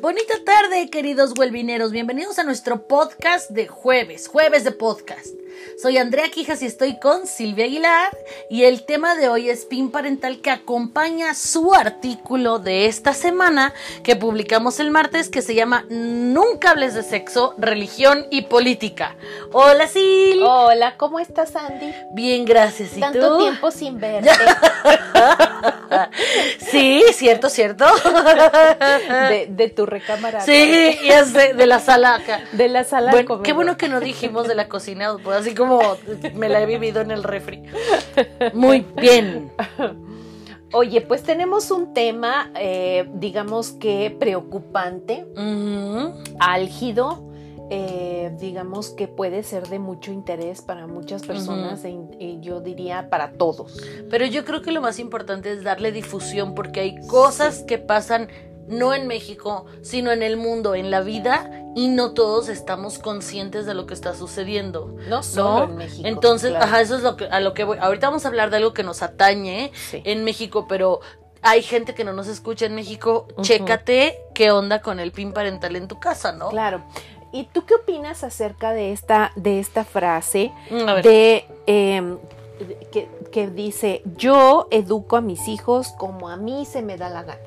Bonita tarde, queridos huelvineros. Bienvenidos a nuestro podcast de jueves, jueves de podcast. Soy Andrea Quijas y estoy con Silvia Aguilar y el tema de hoy es PIN parental que acompaña su artículo de esta semana que publicamos el martes que se llama Nunca hables de sexo, religión y política. Hola Sil. Hola, ¿cómo estás Andy? Bien, gracias. ¿Y Tanto tú? tiempo sin verte. sí, cierto, cierto. de, de tu recámara. Sí, y es de, de la sala acá. De la sala Bueno, qué bueno que no dijimos de la cocina, pues así como me la he vivido en el refri. Muy bien. Oye, pues tenemos un tema, eh, digamos que preocupante, álgido, eh, digamos que puede ser de mucho interés para muchas personas e y yo diría para todos. Pero yo creo que lo más importante es darle difusión porque hay cosas que pasan no en México, sino en el mundo, en la vida, y no todos estamos conscientes de lo que está sucediendo. No solo ¿No? en México. Entonces, claro. ajá, eso es lo que, a lo que voy. Ahorita vamos a hablar de algo que nos atañe Sí. en México, pero hay gente que no nos escucha en México. Chécate qué onda con el PIN parental en tu casa, ¿no? Claro. ¿Y tú qué opinas acerca de esta, de esta frase Mm, de eh, que, que dice yo educo a mis hijos como a mí se me da la gana?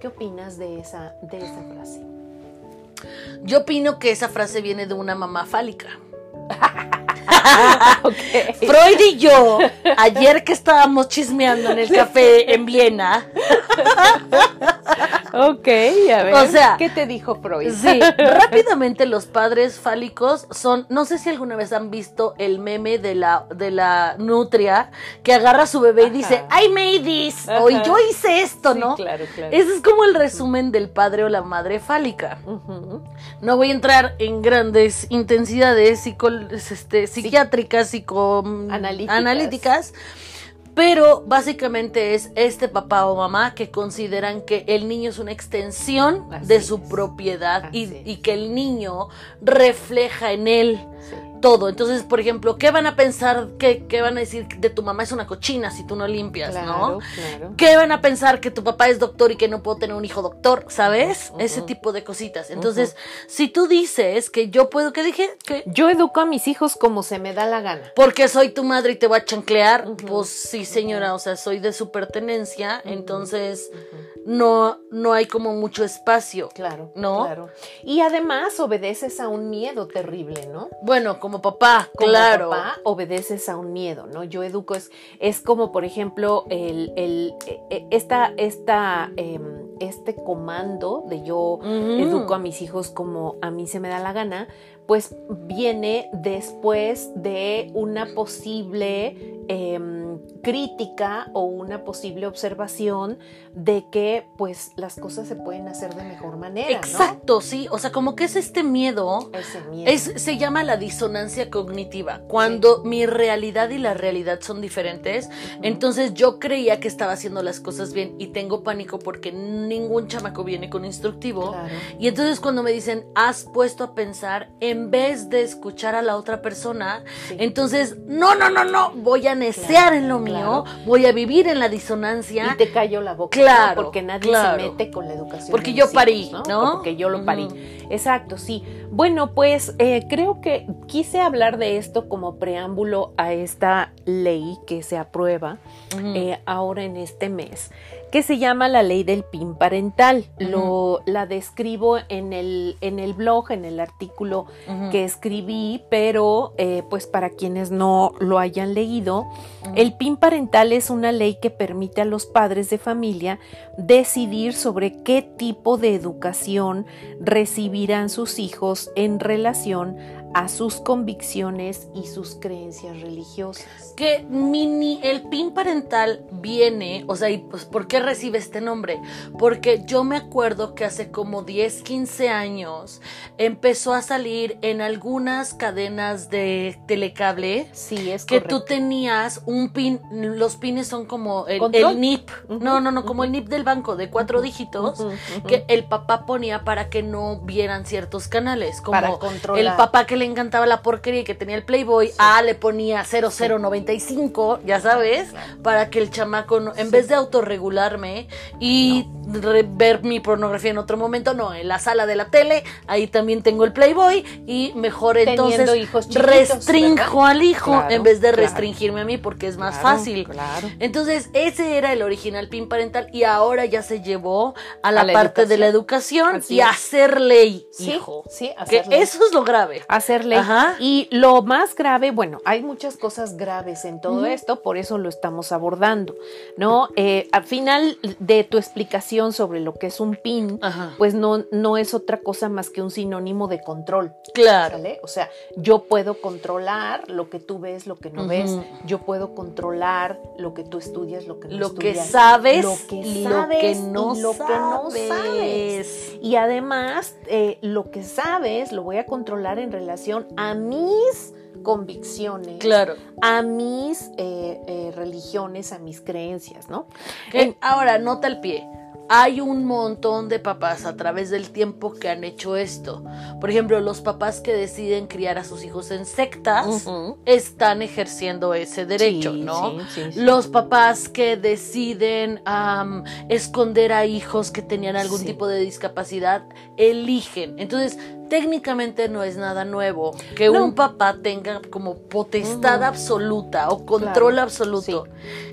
¿Qué opinas de esa, de esa frase? Yo opino que esa frase viene de una mamá fálica. Freud y yo, ayer que estábamos chismeando en el café en Viena, ok, a ver. O sea, ¿qué te dijo Freud? sí, rápidamente los padres fálicos son, no sé si alguna vez han visto el meme de la, de la nutria que agarra a su bebé y dice, I made this, o Ajá. yo hice esto, Sí, ¿no? claro, claro. Ese es como el resumen del padre o la madre fálica. No voy a entrar en grandes intensidades psico- este, psiquiátricas, psico Analíticas. analíticas, pero básicamente es este papá o mamá que consideran que el niño es una extensión Así de es. su propiedad y, que el niño refleja en él Sí. Todo. Entonces, por ejemplo, ¿qué van a pensar? ¿Qué, qué van a decir de tu mamá es una cochina si tú no limpias, Claro, no? claro. ¿Qué van a pensar que tu papá es doctor y que no puedo tener un hijo doctor? ¿Sabes? Ese tipo de cositas. Entonces, si tú dices que yo puedo, ¿qué dije? Que Yo educo a mis hijos como se me da la gana. porque soy tu madre y te voy a chanclear, pues sí, señora, o sea, soy de su pertenencia, entonces no, no hay como mucho espacio. Claro, ¿No? claro. Y además obedeces a un miedo terrible, ¿no? Bueno, como papá, como claro. papá obedeces a un miedo, ¿no? Yo educo es, es como, por ejemplo, el, el, eh, eh, esta, esta, em, este comando de yo educo a mis hijos como a mí se me da la gana, pues viene después de una posible em, crítica o una posible observación de que pues las cosas se pueden hacer de mejor manera, ¿no? Exacto, sí. O sea, como que es este miedo Ese miedo. Es, se llama la disonancia cognitiva, cuando mi realidad y la realidad son diferentes. Entonces yo creía que estaba haciendo las cosas bien y tengo pánico porque ningún chamaco viene con instructivo. Claro. Y entonces cuando me dicen, has puesto a pensar en vez de escuchar a la otra persona, Sí. entonces, no, no, no, no, voy a necear Claro, en lo mío, claro. voy a vivir en la disonancia. Y te cayó la boca. Claro, ¿no? Porque nadie claro. se mete con la educación. Porque yo parí, ¿no? Porque yo lo parí. Exacto, sí. Bueno, pues eh, creo que quise hablar de esto como preámbulo a esta ley que se aprueba eh, ahora en este mes, que se llama la ley del PIN parental. Lo, la describo en el, en el blog, en el artículo que escribí, pero eh, pues para quienes no lo hayan leído, el PIN parental es una ley que permite a los padres de familia decidir sobre qué tipo de educación recibirán sus hijos en relación a sus convicciones y sus creencias religiosas. que mini, el PIN parental viene, o sea, y pues, ¿por qué recibe este nombre? Porque yo me acuerdo que hace como 10, 15 años empezó a salir en algunas cadenas de telecable Sí, es que correcto. tú tenías un pin, los pines son como el, NIP, no, no, no, como el NIP del banco de cuatro dígitos, que el papá ponía para que no vieran ciertos canales, como Para controlar. el papá que le encantaba la porquería que tenía el Playboy, A le ponía 0095, ya sabes, para que el chamaco, no- en vez de autorregularme y re- ver mi pornografía en otro momento, no, en la sala de la tele, ahí también tengo el Playboy y mejor Teniendo entonces hijos restrinjo ¿verdad? al hijo Claro, en vez de claro. restringirme a mí porque es más fácil. claro. Entonces, ese era el original PIN parental y ahora ya se llevó a la, A la parte de la educación. Así y es. hacer ley, Sí, hijo. sí, Que hacer ley. eso es lo grave. Hacerle. Ajá. Y lo más grave, bueno, hay muchas cosas graves en todo esto, por eso lo estamos abordando, ¿no? Eh, al final de tu explicación sobre lo que es un PIN, Ajá. pues no, no es otra cosa más que un sinónimo de control. Claro. ¿Sale? O sea, yo puedo controlar lo que tú ves, lo que no Ujú. ves. Yo puedo controlar lo que tú estudias, lo que no Lo que estudias. sabes lo que y sabes lo que no y lo que no sabes. sabes. Y además, eh, lo que sabes lo voy a controlar en relación a mis convicciones, Claro. a mis eh, eh, religiones, a mis creencias, ¿no? En- ahora, nota el pie. Hay un montón de papás a través del tiempo que han hecho esto. Por ejemplo, los papás que deciden criar a sus hijos en sectas están ejerciendo ese derecho, Sí, ¿no? sí, sí, sí. Los papás que deciden esconder a hijos que tenían algún tipo de discapacidad eligen. Entonces, técnicamente no es nada nuevo que No. un papá tenga como potestad absoluta o control Claro, absoluto.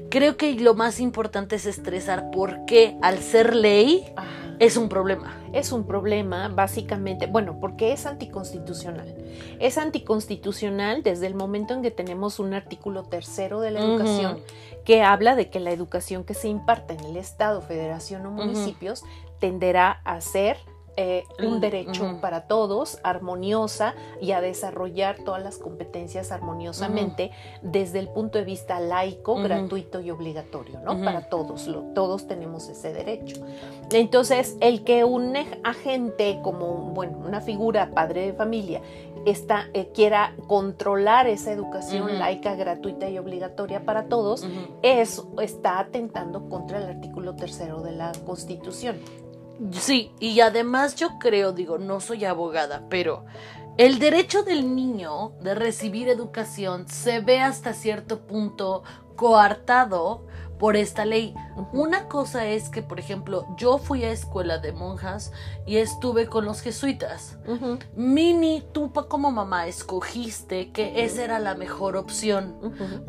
Creo que lo más importante es estresar porque al ser ley Ajá. es un problema. Es un problema, básicamente, bueno, porque es anticonstitucional. Es anticonstitucional desde el momento en que tenemos un artículo tercero de la educación que habla de que la educación que se imparta en el Estado, Federación o municipios tenderá a ser eh, un derecho para todos, armoniosa y a desarrollar todas las competencias armoniosamente desde el punto de vista laico, gratuito y obligatorio, ¿no? Para todos, lo- todos tenemos ese derecho. Entonces, el que un agente como, bueno, una figura padre de familia, está, eh, quiera controlar esa educación laica, gratuita y obligatoria para todos, es, está atentando contra el artículo tercero de la Constitución. Sí, y además yo creo, digo, no soy abogada, pero el derecho del niño de recibir educación se ve hasta cierto punto coartado por esta ley. Una cosa es que, por ejemplo, yo fui a escuela de monjas y estuve con los jesuitas. Mini, tú como mamá escogiste que esa era la mejor opción,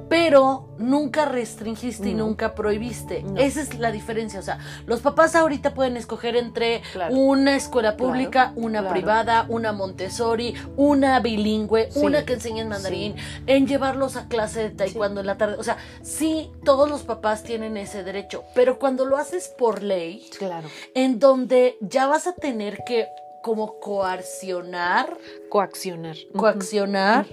pero nunca restringiste y nunca prohibiste. No. Esa es la diferencia. O sea, los papás ahorita pueden escoger entre Claro. una escuela pública, una claro. privada, una Montessori, una bilingüe, Sí, una que enseñe en mandarín, en llevarlos a clase de taekwondo en la tarde. O sea, sí, todos los papás tienen ese derecho, pero cuando lo haces por ley, Claro. en donde ya vas a tener que como coaccionar, Coaccionar. Coaccionar,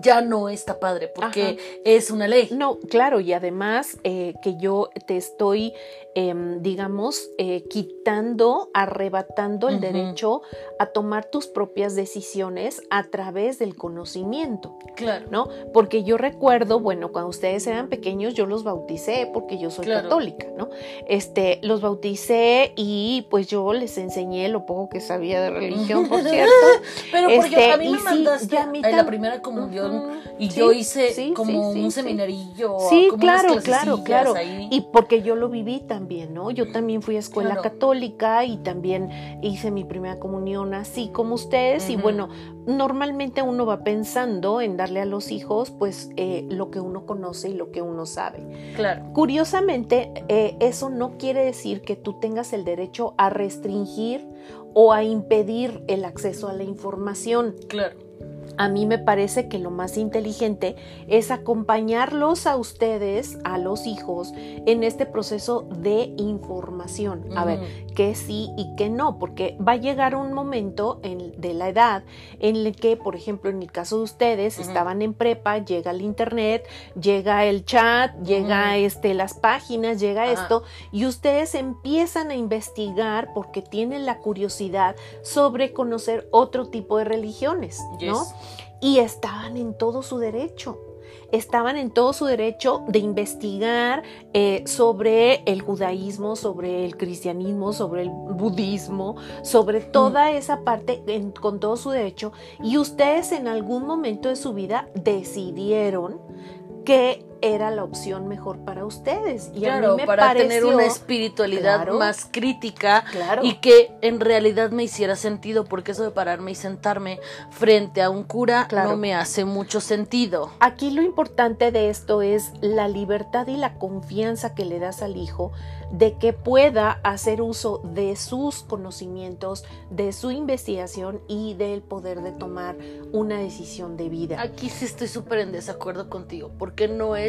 ya no está padre, porque es una ley. No, claro, y además eh, que yo te estoy, em, digamos, eh, quitando, arrebatando el derecho a tomar tus propias decisiones a través del conocimiento, Claro. ¿no? Porque yo recuerdo, bueno, cuando ustedes eran pequeños, yo los bauticé porque yo soy Claro. católica, ¿no? Este, los bauticé y pues yo les enseñé lo poco que sabía de religión, por cierto. Pero porque Este, a mí y me sí, mandaste a mí en la primera comunión y Sí, yo hice sí, como un seminarillo. Sí, como unas claro, claro, claro. ahí. Y porque yo lo viví también, ¿no? Yo también fui a escuela Claro. católica y también hice mi primera comunión así como ustedes. Y bueno, normalmente uno va pensando en darle a los hijos, pues, eh, lo que uno conoce y lo que uno sabe. Claro. Curiosamente, eh, eso no quiere decir que tú tengas el derecho a restringir o a impedir el acceso a la información. Claro. A mí me parece que lo más inteligente es acompañarlos a ustedes, a los hijos, en este proceso de información. A ver, que sí y que no, porque va a llegar un momento en- de la edad en el que, por ejemplo, en el caso de ustedes, estaban en prepa, llega el internet, llega el chat, llega este, las páginas, llega esto, y ustedes empiezan a investigar porque tienen la curiosidad sobre conocer otro tipo de religiones, ¿no? Y estaban en todo su derecho. estaban en todo su derecho de investigar eh, sobre el judaísmo, sobre el cristianismo, sobre el budismo, sobre toda esa parte con todo su derecho. Y ustedes en algún momento de su vida decidieron que era la opción mejor para ustedes. Y claro, a mí me para pareció, tener una espiritualidad Claro. más crítica Claro. y que en realidad me hiciera sentido, porque eso de pararme y sentarme frente a un cura Claro. no me hace mucho sentido. Aquí lo importante de esto es la libertad y la confianza que le das al hijo de que pueda hacer uso de sus conocimientos, de su investigación y del poder de tomar una decisión de vida. Aquí sí estoy súper en desacuerdo contigo, porque no es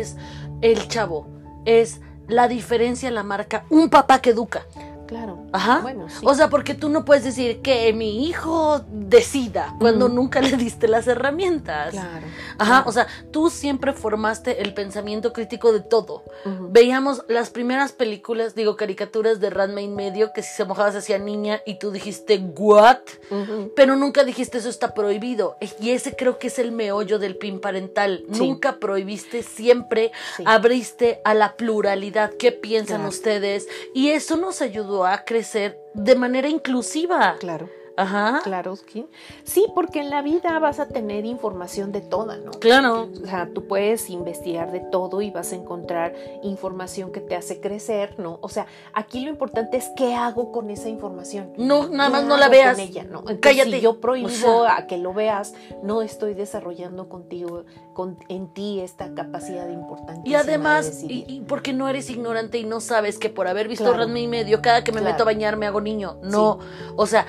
el chavo, es la diferencia, la marca, un papá que educa. Claro. Ajá. Bueno, sí. O sea, porque tú no puedes decir que mi hijo decida cuando nunca le diste las herramientas. claro. Ajá, claro. o sea, tú siempre formaste el pensamiento crítico de todo. Veíamos las primeras películas, digo, caricaturas de Ranma y medio, que si se mojaba se hacía niña y tú dijiste, ¿what? Pero nunca dijiste eso está prohibido. Y ese creo que es el meollo del PIN parental. Sí. Nunca prohibiste, siempre Sí. abriste a la pluralidad. ¿Qué piensan Claro. ustedes? Y eso nos ayudó a crecer de manera inclusiva. Claro. Ajá. Claro, sí. Sí, porque en la vida vas a tener información de toda, ¿no? Claro. O sea, tú puedes investigar de todo y vas a encontrar información que te hace crecer, ¿no? O sea, aquí lo importante es qué hago con esa información. No, nada ¿Qué más no la veas. con ella, ¿no? Entonces, Cállate. Si yo prohíbo O sea- a que lo veas, no estoy desarrollando contigo, con, en ti esta capacidad importante. Y además, y, y porque no eres ignorante y no sabes que por haber visto Claro. Ranma y medio, cada que me Claro. meto a bañar me hago niño. No, o sea,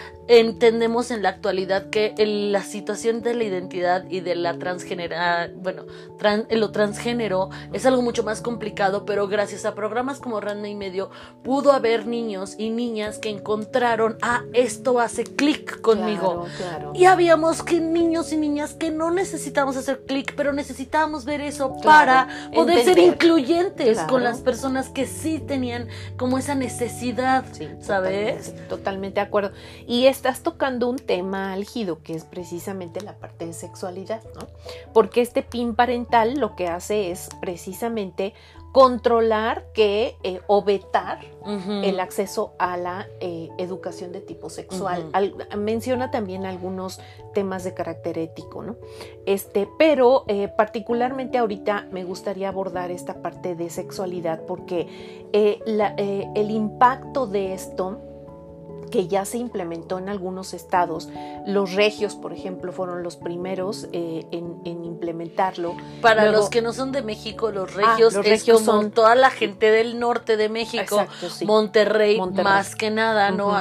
entendemos en la actualidad que el- la situación de la identidad y de la transgenera, bueno, tran- lo transgénero es algo mucho más complicado, pero gracias a programas como Ranma y medio pudo haber niños y niñas que encontraron, ah, esto hace clic conmigo. Claro, claro. Y habíamos que niños y niñas que no necesitábamos hacer clic, pero necesitábamos ver eso Claro, para poder ser incluyentes con las personas que sí tenían como esa necesidad, Sí, ¿sabes? Totalmente, totalmente de acuerdo. Y estás tocando un tema álgido que es precisamente la parte de sexualidad, ¿no? Porque este PIN parental lo que hace es precisamente controlar que eh, o vetar el acceso a la eh, educación de tipo sexual. Al- menciona también algunos temas de carácter ético, ¿no? Este, pero eh, particularmente ahorita me gustaría abordar esta parte de sexualidad porque la- eh, el impacto de esto que ya se implementó en algunos estados. Los regios, por ejemplo, fueron los primeros eh, en, en implementarlo. Para Luego- los que no son de México, los regios, los es regios como son- toda la gente del norte de México, Exacto, sí. Monterrey, Monterrey. más que nada, ¿no?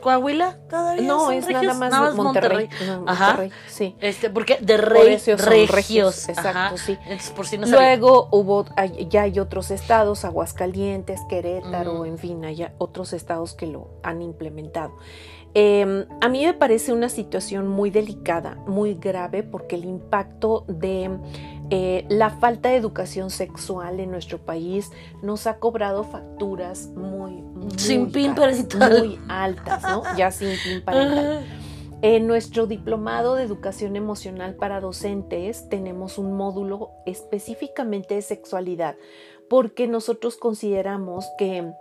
¿Coahuila todavía No, son es regios? nada más Monterrey. No, Ajá. Monterrey, sí. Este, porque de Por rey, son regios, regios, exacto, ajá. sí. Entonces, por si no sabía. Luego hubo, ya hay otros estados, Aguascalientes, Querétaro, Mm. en fin, hay otros estados que lo han implementado. Eh, a mí me parece una situación muy delicada, muy grave, porque el impacto de eh, la falta de educación sexual en nuestro país nos ha cobrado facturas muy, muy Sin pin caras, parental. muy altas, ¿no? Ya sin pin parental. En nuestro diplomado de educación emocional para docentes tenemos un módulo específicamente de sexualidad porque nosotros consideramos que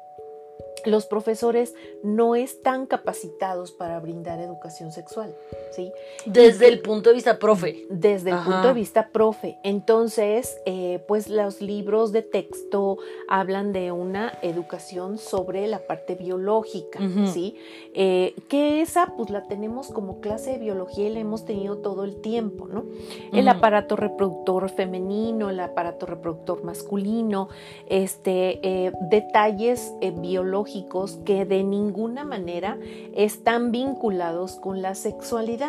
los profesores no están capacitados para brindar educación sexual, ¿sí? Desde el punto de vista profe. Desde el Ajá. punto de vista profe. Entonces, eh, pues los libros de texto hablan de una educación sobre la parte biológica. ¿sí? Eh, que esa pues la tenemos como clase de biología y la hemos tenido todo el tiempo, ¿no? El aparato reproductor femenino, el aparato reproductor masculino, este, eh, detalles biológicos que de ninguna manera están vinculados con la sexualidad.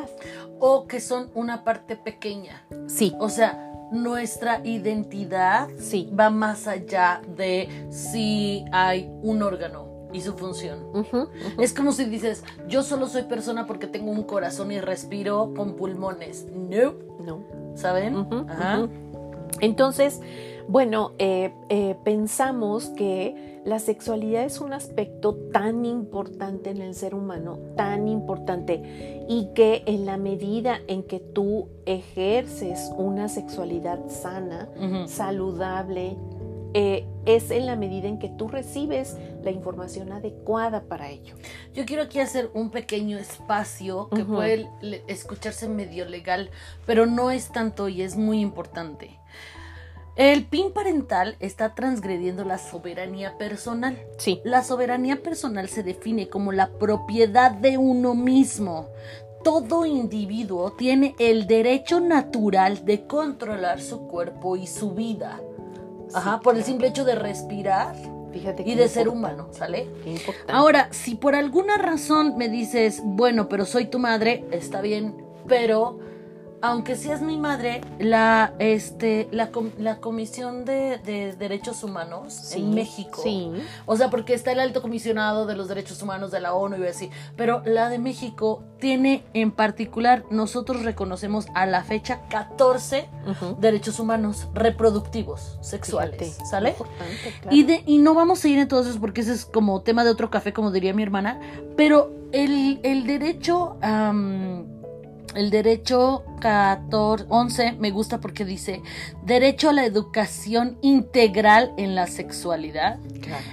O que son una parte pequeña. Sí, O sea, nuestra identidad sí. va más allá de si hay un órgano y su función. Es como si dices, yo solo soy persona porque tengo un corazón y respiro con pulmones. No, No. ¿saben? Ujú, Ajá. Entonces, bueno, eh, eh, pensamos que la sexualidad es un aspecto tan importante en el ser humano, tan importante, y que en la medida en que tú ejerces una sexualidad sana, saludable, eh, es en la medida en que tú recibes la información adecuada para ello. Yo quiero aquí hacer un pequeño espacio que puede escucharse medio legal, pero no es tanto y es muy importante. El PIN parental está transgrediendo la soberanía personal. Sí. La soberanía personal se define como la propiedad de uno mismo. Todo individuo tiene el derecho natural de controlar su cuerpo y su vida. Ajá, por el simple hecho de respirar Fíjate y de ser humano, ¿sale? Ahora, si por alguna razón me dices, bueno, pero soy tu madre, está bien, pero aunque seas mi madre, la, este, la, la Comisión de, Derechos Humanos en México, sí. o sea, porque está el alto comisionado de los derechos humanos de la ONU y así, pero la de México tiene en particular, nosotros reconocemos a la fecha 14 derechos humanos reproductivos, sexuales, ¿sale? Y, de, y no vamos a ir entonces porque ese es como tema de otro café, como diría mi hermana, pero el, el derecho... El derecho 14, 11 me gusta porque dice derecho a la educación integral en la sexualidad.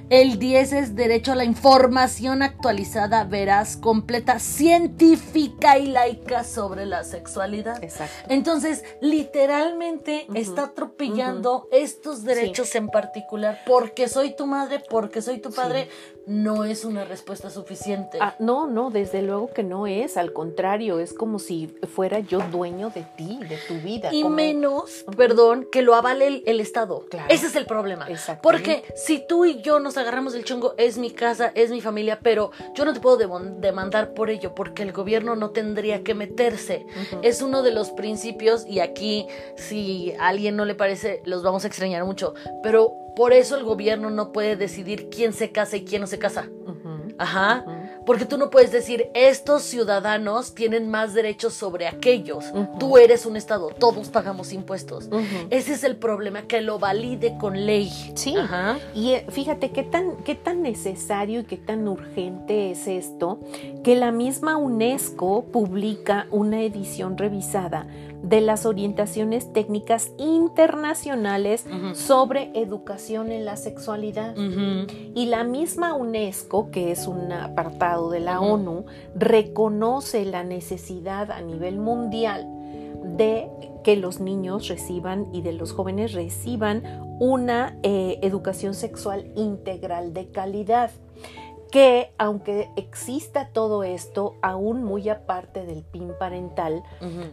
El 10 es derecho a la información actualizada, veraz, completa, científica y laica sobre la sexualidad. Exacto. Entonces, literalmente está atropellando estos derechos en particular porque soy tu madre, porque soy tu padre no es una respuesta suficiente. Ah, no, no, desde luego que no es, al contrario, es como si fuera yo dueño de ti, de tu vida. Y menos, perdón, que lo avale el, Estado. Claro. Ese es el problema. Porque si tú y yo nos agarramos el chongo, es mi casa, es mi familia, pero yo no te puedo demandar por ello, porque el gobierno no tendría que meterse. Es uno de los principios, y aquí, si a alguien no le parece, los vamos a extrañar mucho, pero por eso el gobierno no puede decidir quién se casa y quién no se casa. Ajá. Porque tú no puedes decir, estos ciudadanos tienen más derechos sobre aquellos. Tú eres un Estado, todos pagamos impuestos. Ese es el problema, que lo valide con ley. Sí. Ajá. Y eh, fíjate qué tan, qué tan necesario y qué tan urgente es esto, que la misma UNESCO publica una edición revisada de las orientaciones técnicas internacionales sobre educación en la sexualidad. Y la misma UNESCO, que es un apartado de la ONU, reconoce la necesidad a nivel mundial de que los niños reciban y de los jóvenes reciban una eh, educación sexual integral de calidad que aunque exista todo esto, aún muy aparte del PIN parental,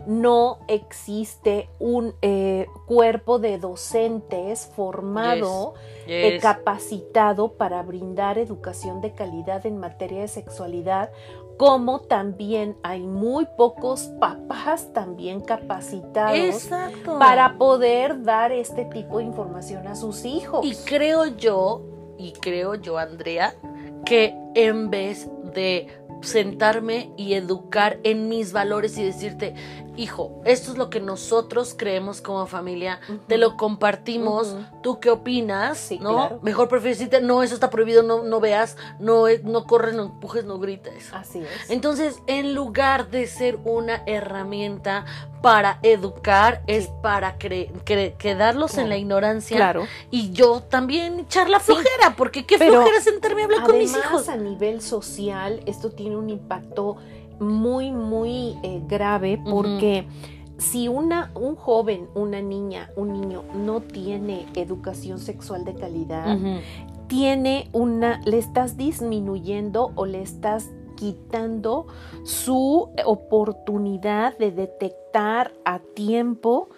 no existe un eh, cuerpo de docentes formado, eh, capacitado para brindar educación de calidad en materia de sexualidad, como también hay muy pocos papás también capacitados para poder dar este tipo de información a sus hijos. Y creo yo, y creo yo, Andrea, que en vez de sentarme y educar en mis valores y decirte, hijo, esto es lo que nosotros creemos como familia, te lo compartimos, tú qué opinas, ¿no? Mejor prefieres decirte, no, eso está prohibido, no, no veas, no, no corres, no empujes, no grites. Así es. Entonces, en lugar de ser una herramienta para educar, es para quedarlos en la ignorancia. Claro. Y yo también echar la flojera, porque qué flojera sentarme a hablar con mis hijos. a nivel social, esto tiene un impacto muy, muy eh, grave porque si una, un joven, una niña, un niño no tiene educación sexual de calidad, tiene una, le estás disminuyendo o le estás quitando su oportunidad de detectar a tiempo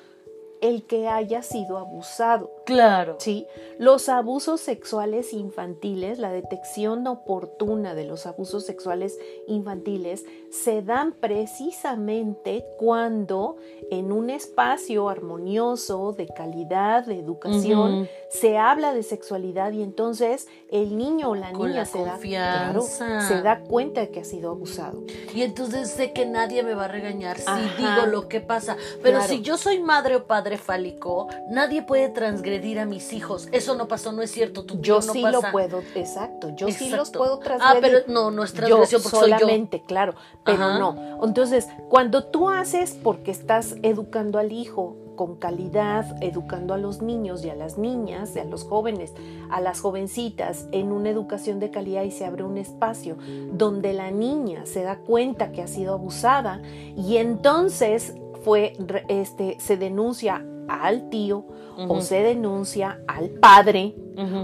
el que haya sido abusado. Claro. ¿sí? Los abusos sexuales infantiles, la detección oportuna de los abusos sexuales infantiles se dan precisamente cuando en un espacio armonioso, de calidad, de educación, se habla de sexualidad y entonces el niño o la niña se, da, se da cuenta de que ha sido abusado. Y entonces sé que nadie me va a regañar si digo lo que pasa. Pero si yo soy madre o padre fálico, nadie puede transgredir a mis hijos. Eso no pasó, no es cierto. yo sí lo puedo, exacto. Yo sí los puedo transgredir. Ah, pero no, no es transgresión porque solamente, soy yo. claro. Pero no. Entonces, cuando tú haces porque estás educando al hijo con calidad, educando a los niños y a las niñas, y a los jóvenes, a las jovencitas, en una educación de calidad y se abre un espacio donde la niña se da cuenta que ha sido abusada y entonces fue, este, se denuncia al tío o se denuncia al padre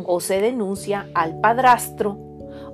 o se denuncia al padrastro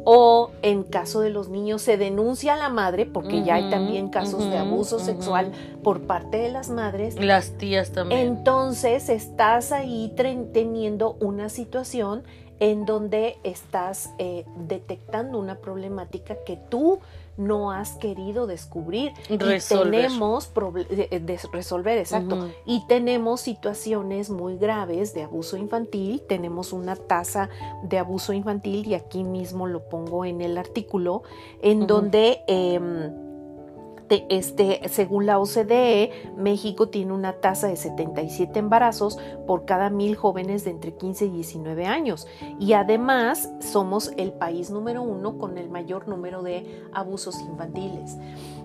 o en caso de los niños se denuncia a la madre, porque ya hay también casos de abuso sexual por parte de las madres. Las tías también. Entonces estás ahí teniendo una situación en donde estás eh, detectando una problemática que tú no has querido descubrir. Resolver. Y tenemos eh, eh, resolver, exacto. Y tenemos situaciones muy graves de abuso infantil, tenemos una tasa de abuso infantil y aquí mismo lo pongo en el artículo, en donde... Este, según la OCDE, México tiene una tasa de 77 embarazos por cada mil jóvenes de entre 15 y 19 años. Y además somos el país número uno con el mayor número de abusos infantiles.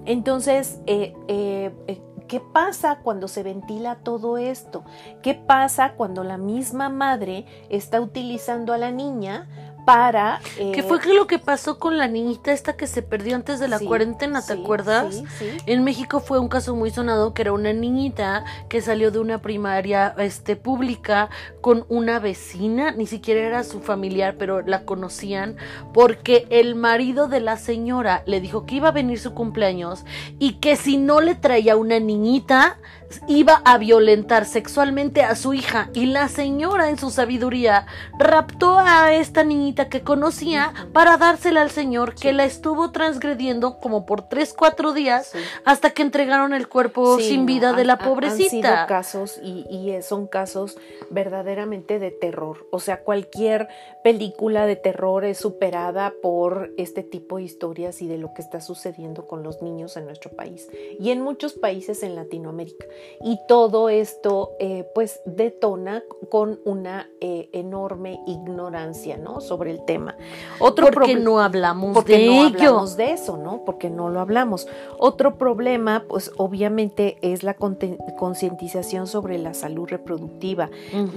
Entonces, eh, eh, eh, ¿Qué pasa cuando se ventila todo esto? ¿Qué pasa cuando la misma madre está utilizando a la niña para... ¿Qué fue lo que pasó con la niñita esta que se perdió antes de la cuarentena? ¿Te acuerdas? Sí. En México fue un caso muy sonado que era una niñita que salió de una primaria este, pública con una vecina, ni siquiera era su familiar, pero la conocían, porque el marido de la señora le dijo que iba a venir su cumpleaños y que si no le traía una niñita, iba a violentar sexualmente a su hija y la señora en su sabiduría raptó a esta niñita que conocía para dársela al señor que la estuvo transgrediendo como por tres, cuatro días hasta que entregaron el cuerpo sin vida de la pobrecita. Han sido casos y, y son casos verdaderamente de terror. O sea, cualquier película de terror es superada por este tipo de historias y de lo que está sucediendo con los niños en nuestro país y en muchos países en Latinoamérica y todo esto eh, pues detona con una eh, enorme ignorancia ¿no? sobre el tema. Otro porque no hablamos porque de no hablamos de eso, ¿no? Porque no lo hablamos. Otro problema pues obviamente es la concientización sobre la salud reproductiva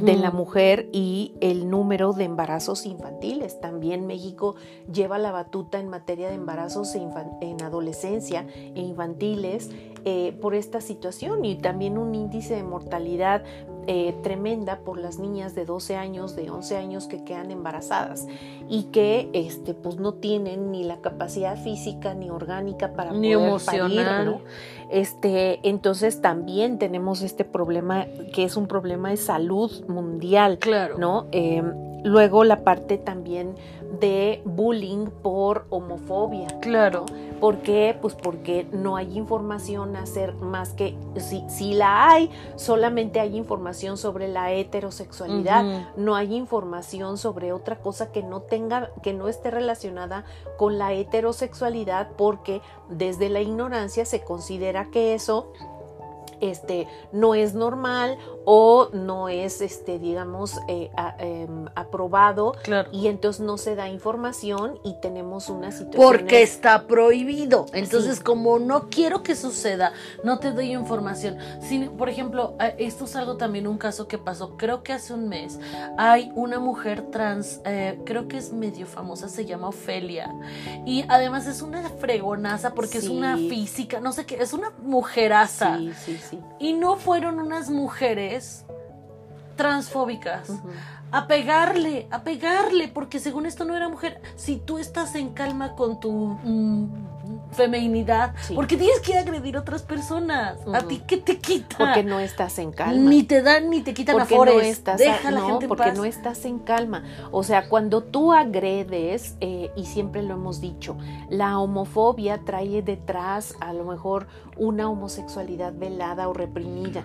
de la mujer y el número de embarazos infantiles. También México lleva la batuta en materia de embarazos en adolescencia e infantiles eh, por esta situación y también un índice de mortalidad eh, tremenda por las niñas de 12 años, de 11 años que quedan embarazadas y que este, pues no tienen ni la capacidad física ni orgánica para ni poder emocional. Parir, Este, entonces también tenemos este problema que es un problema de salud mundial, claro. ¿no? Em, luego la parte también de bullying por homofobia. Claro. ¿Por qué? Pues porque no hay información a hacer más que, si, si la hay, solamente hay información sobre la heterosexualidad, no hay información sobre otra cosa que no tenga, que no esté relacionada con la heterosexualidad, porque desde la ignorancia se considera que eso este, no es normal o no es, este, digamos, eh, em, aprobado y entonces no se da información y tenemos una situación. Porque está prohibido. Entonces, como no quiero que suceda, no te doy información. por ejemplo, esto es algo también, un caso que pasó, creo que hace un mes, hay una mujer trans, eh, creo que es medio famosa, se llama Ofelia. Y además es una fregonaza porque es una física, no sé qué, es una mujeraza. Sí, sí, sí. Y no fueron unas mujeres transfóbicas. A pegarle, a pegarle, porque según esto no era mujer. Si tú estás en calma con tu mm, feminidad, Sí. porque tienes que agredir a otras personas. ¿A ti qué te quita? Porque no estás en calma. Ni te dan ni te quitan porque afores. no estás Deja a la no, gente en porque paz. no estás en calma. O sea, cuando tú agredes, eh, y siempre lo hemos dicho, la homofobia trae detrás a lo mejor una homosexualidad velada o reprimida.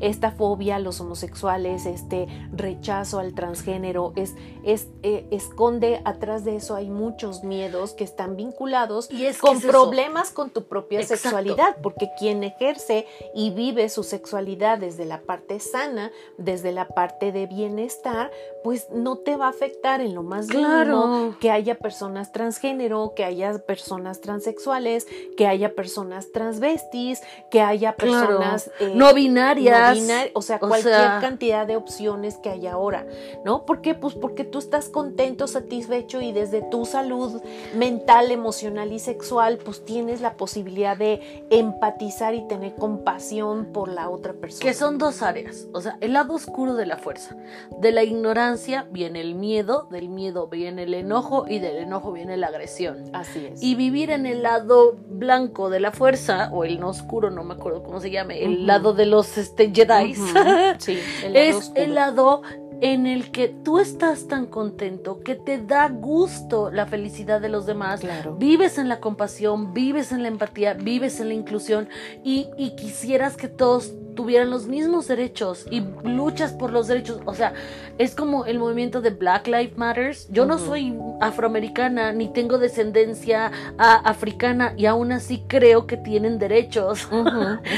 Esta fobia a los homosexuales, este rechazo al transgénero, es, es, eh, esconde atrás de eso hay muchos miedos que están vinculados Y es que con es eso. problemas con tu propia Exacto. sexualidad, porque quien ejerce y vive su sexualidad desde la parte sana, desde la parte de bienestar, pues no te va a afectar en lo más Claro. mínimo que haya personas transgénero, que haya personas transexuales, que haya personas transvestis, que haya Claro. personas eh, no binarias. no binar- o sea, o cualquier sea- cantidad de opciones que hay ahora, ¿no? ¿Por qué? Pues porque tú estás contento, satisfecho y desde tu salud mental, emocional y sexual, pues tienes la posibilidad de empatizar y tener compasión por la otra persona. Que son dos áreas, o sea, el lado oscuro de la fuerza. De la ignorancia viene el miedo, del miedo viene el enojo y del enojo viene la agresión. Así es. Y vivir en el lado blanco de la fuerza, o el no oscuro, no me acuerdo cómo se llame, el lado de los este, Jedi. Sí, el lado es oscuro. el lado en el que tú estás tan contento que te da gusto la felicidad de los demás. Claro. Vives en la compasión, vives en la empatía, vives en la inclusión y, y quisieras que todos tuvieran los mismos derechos y luchas por los derechos. O sea, es como el movimiento de Black Lives Matters. Yo no soy afroamericana ni tengo descendencia africana y aún así creo que tienen derechos.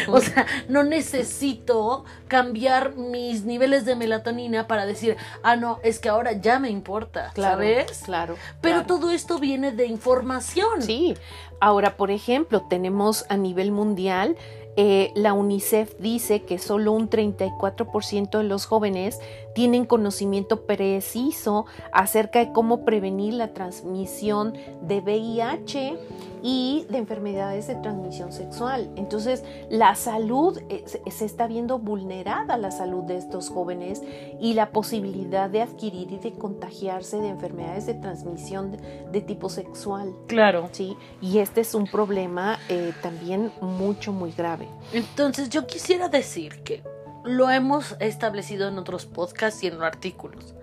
O sea, no necesito cambiar mis niveles de melatonina para decir, ah, no, es que ahora ya me importa, Claro, ¿sabes? Claro. Pero claro. todo esto viene de información. Sí. Ahora, por ejemplo, tenemos a nivel mundial, eh, la UNICEF dice que solo un 34% de los jóvenes tienen conocimiento preciso acerca de cómo prevenir la transmisión de VIH y de enfermedades de transmisión sexual. Entonces, la salud, eh, se, está viendo vulnerada la salud de estos jóvenes y la posibilidad de adquirir y de contagiarse de enfermedades de transmisión de, de tipo sexual. Claro. Sí, y este es un problema eh, también mucho, muy grave. Entonces yo quisiera decir que lo hemos establecido en otros podcasts y en artículos.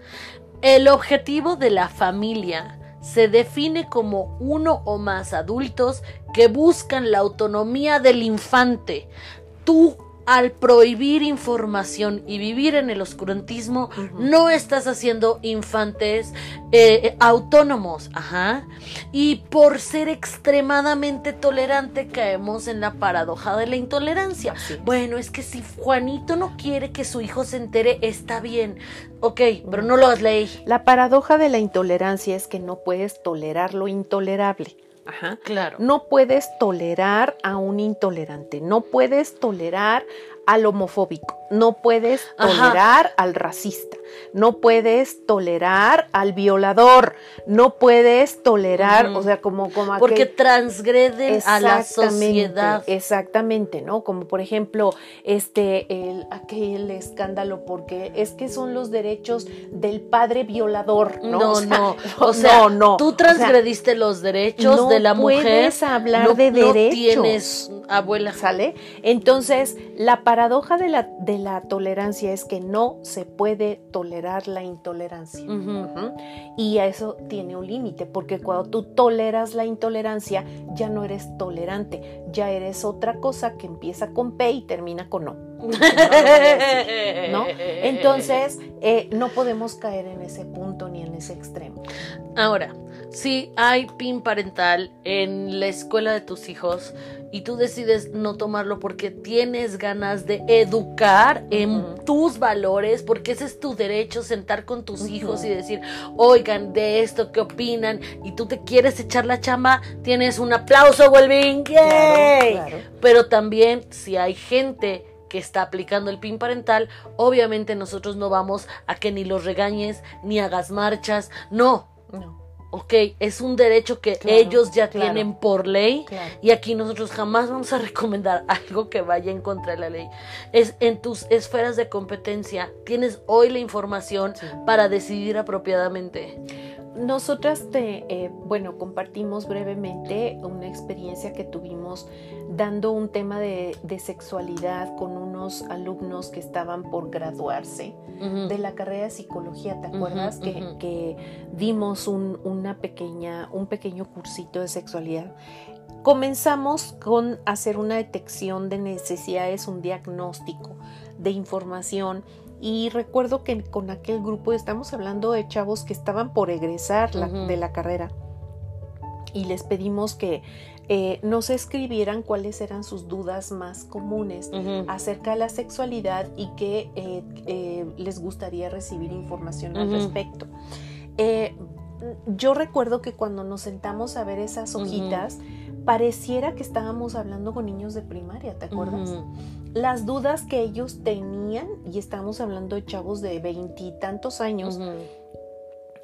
El objetivo de la familia se define como uno o más adultos que buscan la autonomía del infante. Tú, al prohibir información y vivir en el oscurantismo, no estás haciendo infantes eh, autónomos. Ajá. Y por ser extremadamente tolerante, caemos en la paradoja de la intolerancia. Bueno, es que si Juanito no quiere que su hijo se entere, está bien. Ok, pero no lo ley. La paradoja de la intolerancia es que no puedes tolerar lo intolerable. Ajá. Claro. No puedes tolerar a un intolerante, no puedes tolerar al homofóbico, no puedes Ajá. tolerar al racista, no puedes tolerar al violador, no puedes tolerar, o sea, como, como Porque aquel- transgreden a la sociedad. Exactamente, ¿no? Como por ejemplo, este, el, aquel escándalo, porque es que son los derechos del padre violador, ¿no? No, O sea, no. O sea, no, no. tú O sea, transgrediste los derechos no de la mujer. puedes hablar no, de no derechos. tienes abuela. ¿Sale? Entonces, la paradoja de la, de la tolerancia es que no se puede tolerar la intolerancia. Ujú. Ujú. Y eso tiene un límite, porque cuando tú toleras la intolerancia, ya no eres tolerante, ya eres otra cosa que empieza con P y termina con O. ¿no? Entonces, eh, no podemos caer en ese punto ni en ese extremo. Ahora, si hay PIN parental en la escuela de tus hijos y tú decides no tomarlo porque tienes ganas de educar en tus valores, porque ese es tu derecho, sentar con tus hijos y decir, oigan, de esto, ¿qué opinan? Y tú te quieres echar la chamba, tienes un aplauso, Welvin, ¡yay! claro. Pero también si hay gente que está aplicando el PIN parental, obviamente nosotros no vamos a que ni los regañes, ni hagas marchas, no, No, ok, es un derecho que Claro, ellos ya claro. tienen por ley. claro. Y aquí nosotros jamás vamos a recomendar algo que vaya en contra de la ley. Es en tus esferas de competencia, tienes hoy la información Sí. para decidir apropiadamente. Nosotras te, eh, bueno, compartimos brevemente una experiencia que tuvimos dando un tema de, sexualidad con unos alumnos que estaban por graduarse de la carrera de psicología. ¿Te acuerdas que, dimos un, una pequeña, un pequeño cursito de sexualidad? Comenzamos con hacer una detección de necesidades, un diagnóstico de información y recuerdo que con aquel grupo estamos hablando de chavos que estaban por egresar de la carrera. Y les pedimos que eh, nos escribieran cuáles eran sus dudas más comunes acerca de la sexualidad y que eh, eh, les gustaría recibir información al respecto. yo recuerdo que cuando nos sentamos a ver esas hojitas, pareciera que estábamos hablando con niños de primaria, ¿te acuerdas? Las dudas que ellos tenían, y estamos hablando de chavos de veintitantos años,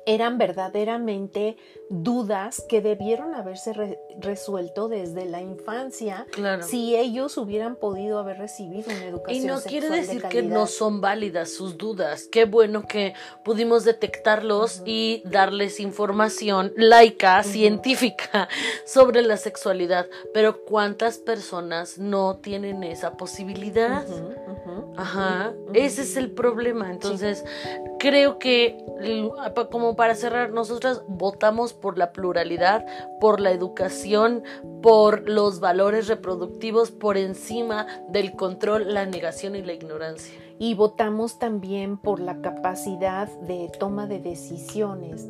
eran verdaderamente dudas que debieron haberse resuelto desde la infancia si ellos hubieran podido haber recibido una educación. Y no quiere decir que no son válidas sus dudas. Qué bueno que pudimos detectarlos y darles información laica, científica sobre la sexualidad. Pero ¿cuántas personas no tienen esa posibilidad? Ajá, ese es el problema. Entonces, creo que como para cerrar, nosotras votamos por la pluralidad, por la educación, por los valores reproductivos por encima del control, la negación y la ignorancia. Y votamos también por la capacidad de toma de decisiones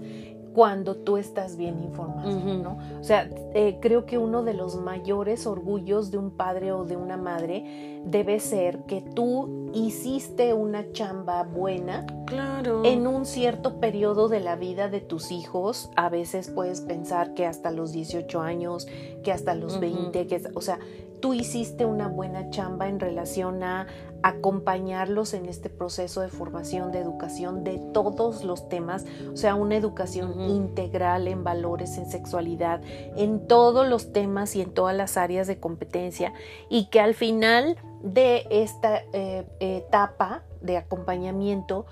cuando tú estás bien informado, ¿no? O sea, eh, creo que uno de los mayores orgullos de un padre o de una madre debe ser que tú hiciste una chamba buena claro. en un cierto periodo de la vida de tus hijos. A veces puedes pensar que hasta los 18 años, que hasta los 20, que, o sea, tú hiciste una buena chamba en relación a acompañarlos en este proceso de formación, de educación de todos los temas, o sea, una educación integral en valores, en sexualidad, en todos los temas y en todas las áreas de competencia, y que al final de esta eh, etapa de acompañamiento,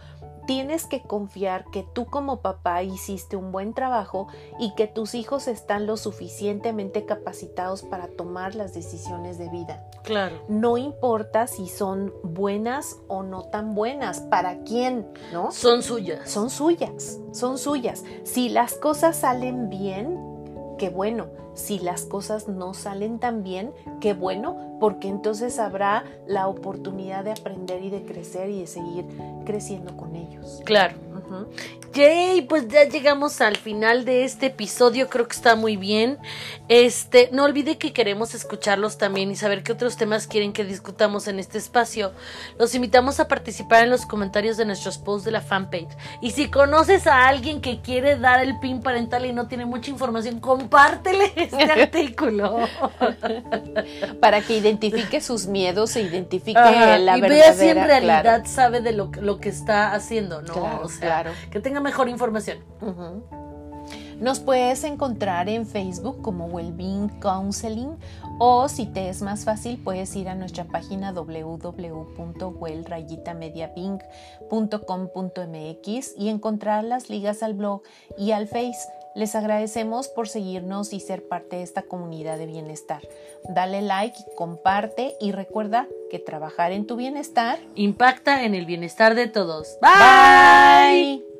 tienes que confiar que tú como papá hiciste un buen trabajo y que tus hijos están lo suficientemente capacitados para tomar las decisiones de vida. Claro. No importa si son buenas o no tan buenas, para quién, ¿no? Son suyas. Son suyas, son suyas. Si las cosas salen bien, qué bueno. Si las cosas no salen tan bien, qué bueno, porque entonces habrá la oportunidad de aprender y de crecer y de seguir creciendo con ellos. Claro. Yay, pues ya llegamos al final de este episodio, creo que está muy bien. Este, no olvide que queremos escucharlos también y saber qué otros temas quieren que discutamos en este espacio. Los invitamos a participar en los comentarios de nuestros posts de la fanpage. Y si conoces a alguien que quiere dar el pin parental y no tiene mucha información, compártele este artículo. Para que identifique sus miedos e identifique la la y vea si en realidad sabe de lo, lo, que está haciendo, ¿no? o sea, claro. Que tenga mejor información. Nos puedes encontrar en Facebook como Wellbeing Counseling o si te es más fácil puedes ir a nuestra página www.well-mediabing.com.mx y encontrar las ligas al blog y al Face. Les agradecemos por seguirnos y ser parte de esta comunidad de bienestar. Dale like, comparte y recuerda que trabajar en tu bienestar impacta en el bienestar de todos. Bye.